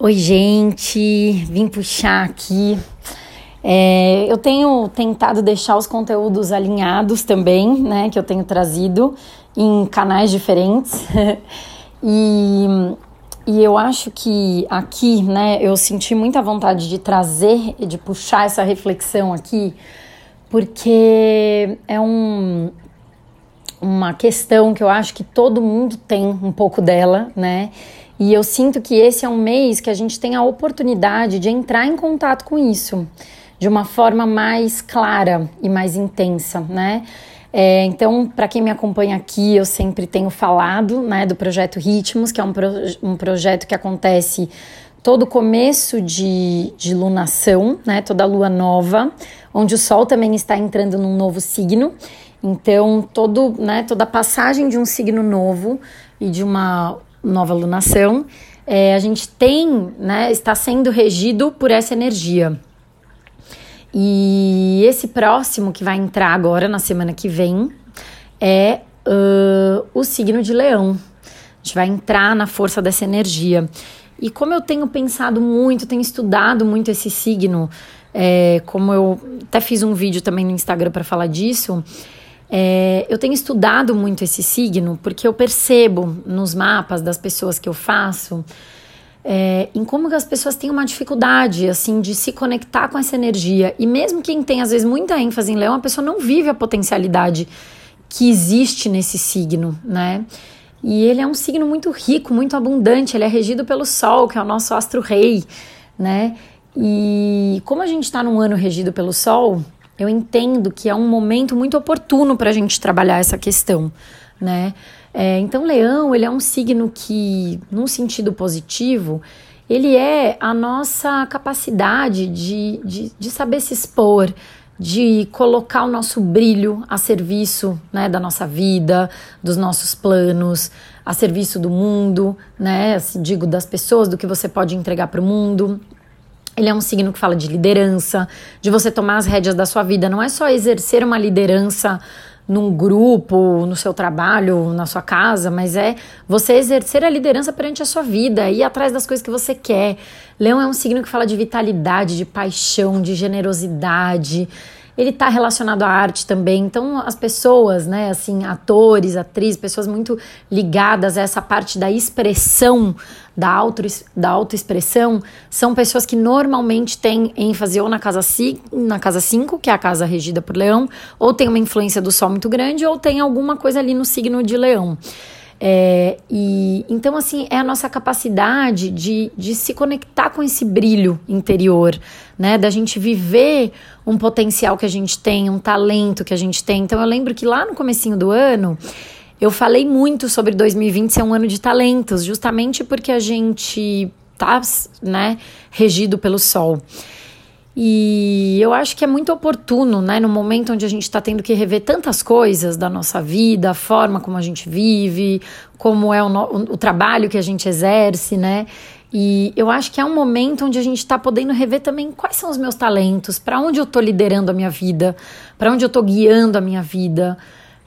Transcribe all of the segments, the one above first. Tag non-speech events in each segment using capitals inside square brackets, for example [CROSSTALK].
Oi, gente, vim puxar aqui. É, eu tenho tentado deixar os conteúdos alinhados também, né? Que eu tenho trazido em canais diferentes. [LAUGHS] e, e eu acho que aqui, né, eu senti muita vontade de trazer e de puxar essa reflexão aqui, porque é um, uma questão que eu acho que todo mundo tem um pouco dela, né? E eu sinto que esse é um mês que a gente tem a oportunidade de entrar em contato com isso de uma forma mais clara e mais intensa, né? É, então, para quem me acompanha aqui, eu sempre tenho falado né, do projeto Ritmos, que é um, pro, um projeto que acontece todo começo de, de lunação, né, toda lua nova, onde o Sol também está entrando num novo signo. Então, todo, né, toda passagem de um signo novo e de uma nova lunação, é, a gente tem, né, está sendo regido por essa energia. E esse próximo que vai entrar agora na semana que vem é uh, o signo de Leão. A gente vai entrar na força dessa energia. E como eu tenho pensado muito, tenho estudado muito esse signo, é, como eu até fiz um vídeo também no Instagram para falar disso, é, eu tenho estudado muito esse signo porque eu percebo nos mapas das pessoas que eu faço é, em como as pessoas têm uma dificuldade assim de se conectar com essa energia e mesmo quem tem às vezes muita ênfase em Leão, a pessoa não vive a potencialidade que existe nesse signo, né? E ele é um signo muito rico, muito abundante. Ele é regido pelo Sol, que é o nosso astro rei, né? E como a gente está num ano regido pelo Sol, eu entendo que é um momento muito oportuno para a gente trabalhar essa questão, né? É, então, Leão, ele é um signo que, num sentido positivo, ele é a nossa capacidade de, de, de saber se expor, de colocar o nosso brilho a serviço né, da nossa vida, dos nossos planos, a serviço do mundo, né? Assim, digo, das pessoas, do que você pode entregar para o mundo. Ele é um signo que fala de liderança, de você tomar as rédeas da sua vida. Não é só exercer uma liderança num grupo, no seu trabalho, na sua casa, mas é você exercer a liderança perante a sua vida, ir atrás das coisas que você quer. Leão é um signo que fala de vitalidade, de paixão, de generosidade ele está relacionado à arte também. Então, as pessoas, né, assim, atores, atrizes, pessoas muito ligadas a essa parte da expressão, da, auto, da autoexpressão, são pessoas que normalmente têm ênfase ou na casa 5, na casa 5, que é a casa regida por leão, ou tem uma influência do sol muito grande, ou tem alguma coisa ali no signo de leão. É, e então assim é a nossa capacidade de, de se conectar com esse brilho interior, né? Da gente viver um potencial que a gente tem, um talento que a gente tem. Então eu lembro que lá no comecinho do ano eu falei muito sobre 2020 ser um ano de talentos, justamente porque a gente tá, né, regido pelo sol. E eu acho que é muito oportuno, né, no momento onde a gente está tendo que rever tantas coisas da nossa vida, a forma como a gente vive, como é o, no, o trabalho que a gente exerce, né? E eu acho que é um momento onde a gente está podendo rever também quais são os meus talentos, para onde eu estou liderando a minha vida, para onde eu estou guiando a minha vida.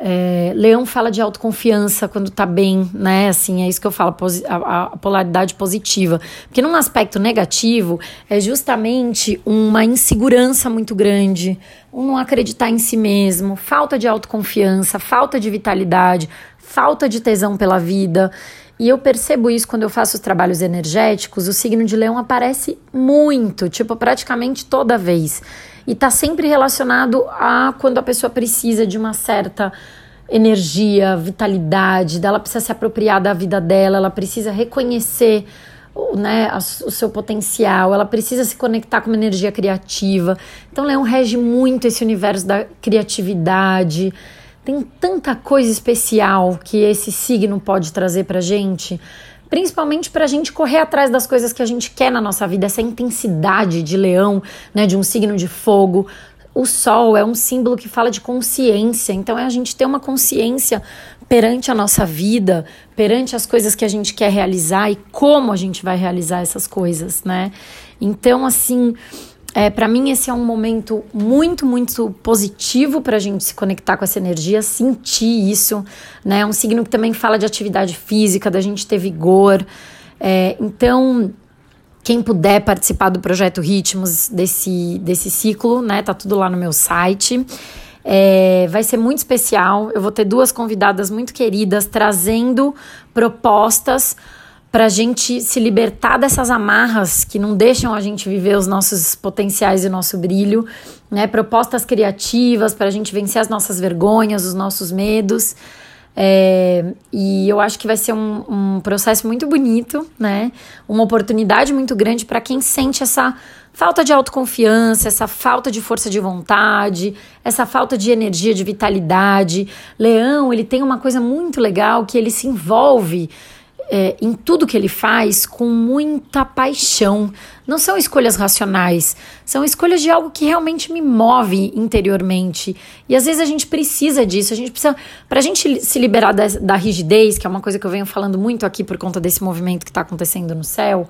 É, Leão fala de autoconfiança quando tá bem, né? Assim, é isso que eu falo, a, a, polaridade positiva. Porque num aspecto negativo é justamente uma insegurança muito grande, um não acreditar em si mesmo, falta de autoconfiança, falta de vitalidade, falta de tesão pela vida. E eu percebo isso quando eu faço os trabalhos energéticos, o signo de leão aparece muito, tipo, praticamente toda vez e está sempre relacionado a quando a pessoa precisa de uma certa energia, vitalidade, dela precisa se apropriar da vida dela, ela precisa reconhecer né, o seu potencial, ela precisa se conectar com uma energia criativa. Então, Leão rege muito esse universo da criatividade. Tem tanta coisa especial que esse signo pode trazer pra gente principalmente para a gente correr atrás das coisas que a gente quer na nossa vida, essa intensidade de leão, né, de um signo de fogo. O sol é um símbolo que fala de consciência, então é a gente ter uma consciência perante a nossa vida, perante as coisas que a gente quer realizar e como a gente vai realizar essas coisas, né? Então, assim, é, para mim, esse é um momento muito, muito positivo para a gente se conectar com essa energia, sentir isso. Né? É um signo que também fala de atividade física, da gente ter vigor. É, então, quem puder participar do projeto Ritmos desse, desse ciclo, né? Tá tudo lá no meu site. É, vai ser muito especial. Eu vou ter duas convidadas muito queridas trazendo propostas para a gente se libertar dessas amarras que não deixam a gente viver os nossos potenciais e o nosso brilho, né? Propostas criativas para a gente vencer as nossas vergonhas, os nossos medos. É, e eu acho que vai ser um, um processo muito bonito, né? Uma oportunidade muito grande para quem sente essa falta de autoconfiança, essa falta de força de vontade, essa falta de energia, de vitalidade. Leão, ele tem uma coisa muito legal que ele se envolve é, em tudo que ele faz com muita paixão. Não são escolhas racionais, são escolhas de algo que realmente me move interiormente. E às vezes a gente precisa disso, a gente precisa. Para a gente se liberar da, da, rigidez, que é uma coisa que eu venho falando muito aqui por conta desse movimento que está acontecendo no céu,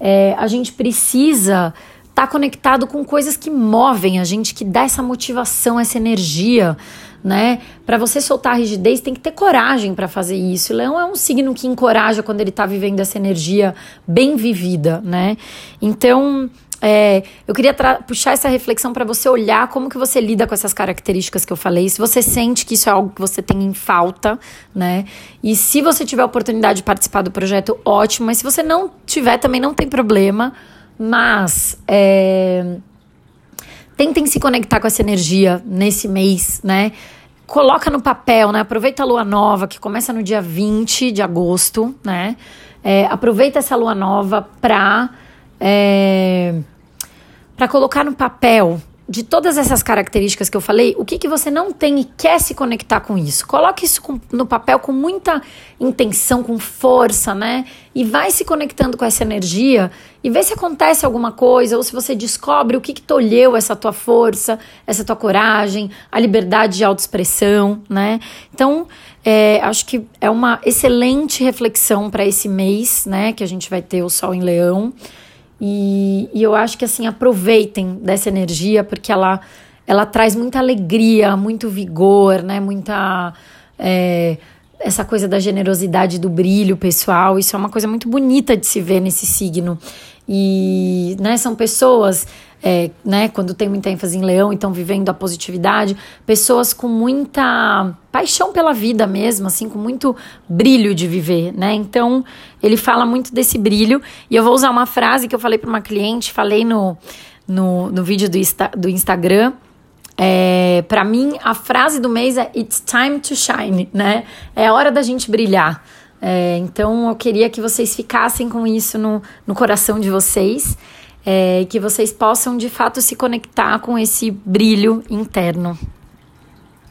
é, a gente precisa tá conectado com coisas que movem a gente, que dá essa motivação, essa energia né? Para você soltar a rigidez, tem que ter coragem para fazer isso. O leão é um signo que encoraja quando ele está vivendo essa energia bem vivida, né? Então, é, eu queria puxar essa reflexão para você olhar como que você lida com essas características que eu falei. Se você sente que isso é algo que você tem em falta, né? E se você tiver oportunidade de participar do projeto, ótimo. Mas se você não tiver, também não tem problema. Mas é, tentem se conectar com essa energia nesse mês, né? coloca no papel, né? Aproveita a lua nova, que começa no dia 20 de agosto, né? É, aproveita essa lua nova para é, para colocar no papel de todas essas características que eu falei, o que, que você não tem e quer se conectar com isso? Coloque isso com, no papel com muita intenção, com força, né? E vai se conectando com essa energia e vê se acontece alguma coisa ou se você descobre o que, que tolheu essa tua força, essa tua coragem, a liberdade de autoexpressão, né? Então, é, acho que é uma excelente reflexão para esse mês, né? Que a gente vai ter o Sol em Leão. E, e eu acho que assim, aproveitem dessa energia, porque ela, ela traz muita alegria, muito vigor, né? Muita. É, essa coisa da generosidade, do brilho pessoal, isso é uma coisa muito bonita de se ver nesse signo. E né, são pessoas, é, né, quando tem muita ênfase em leão e estão vivendo a positividade, pessoas com muita paixão pela vida mesmo, assim, com muito brilho de viver, né? Então, ele fala muito desse brilho. E eu vou usar uma frase que eu falei para uma cliente, falei no, no, no vídeo do, Insta, do Instagram. É, para mim, a frase do mês é It's time to shine, né? É hora da gente brilhar. É, então eu queria que vocês ficassem com isso no, no coração de vocês, é, que vocês possam de fato se conectar com esse brilho interno.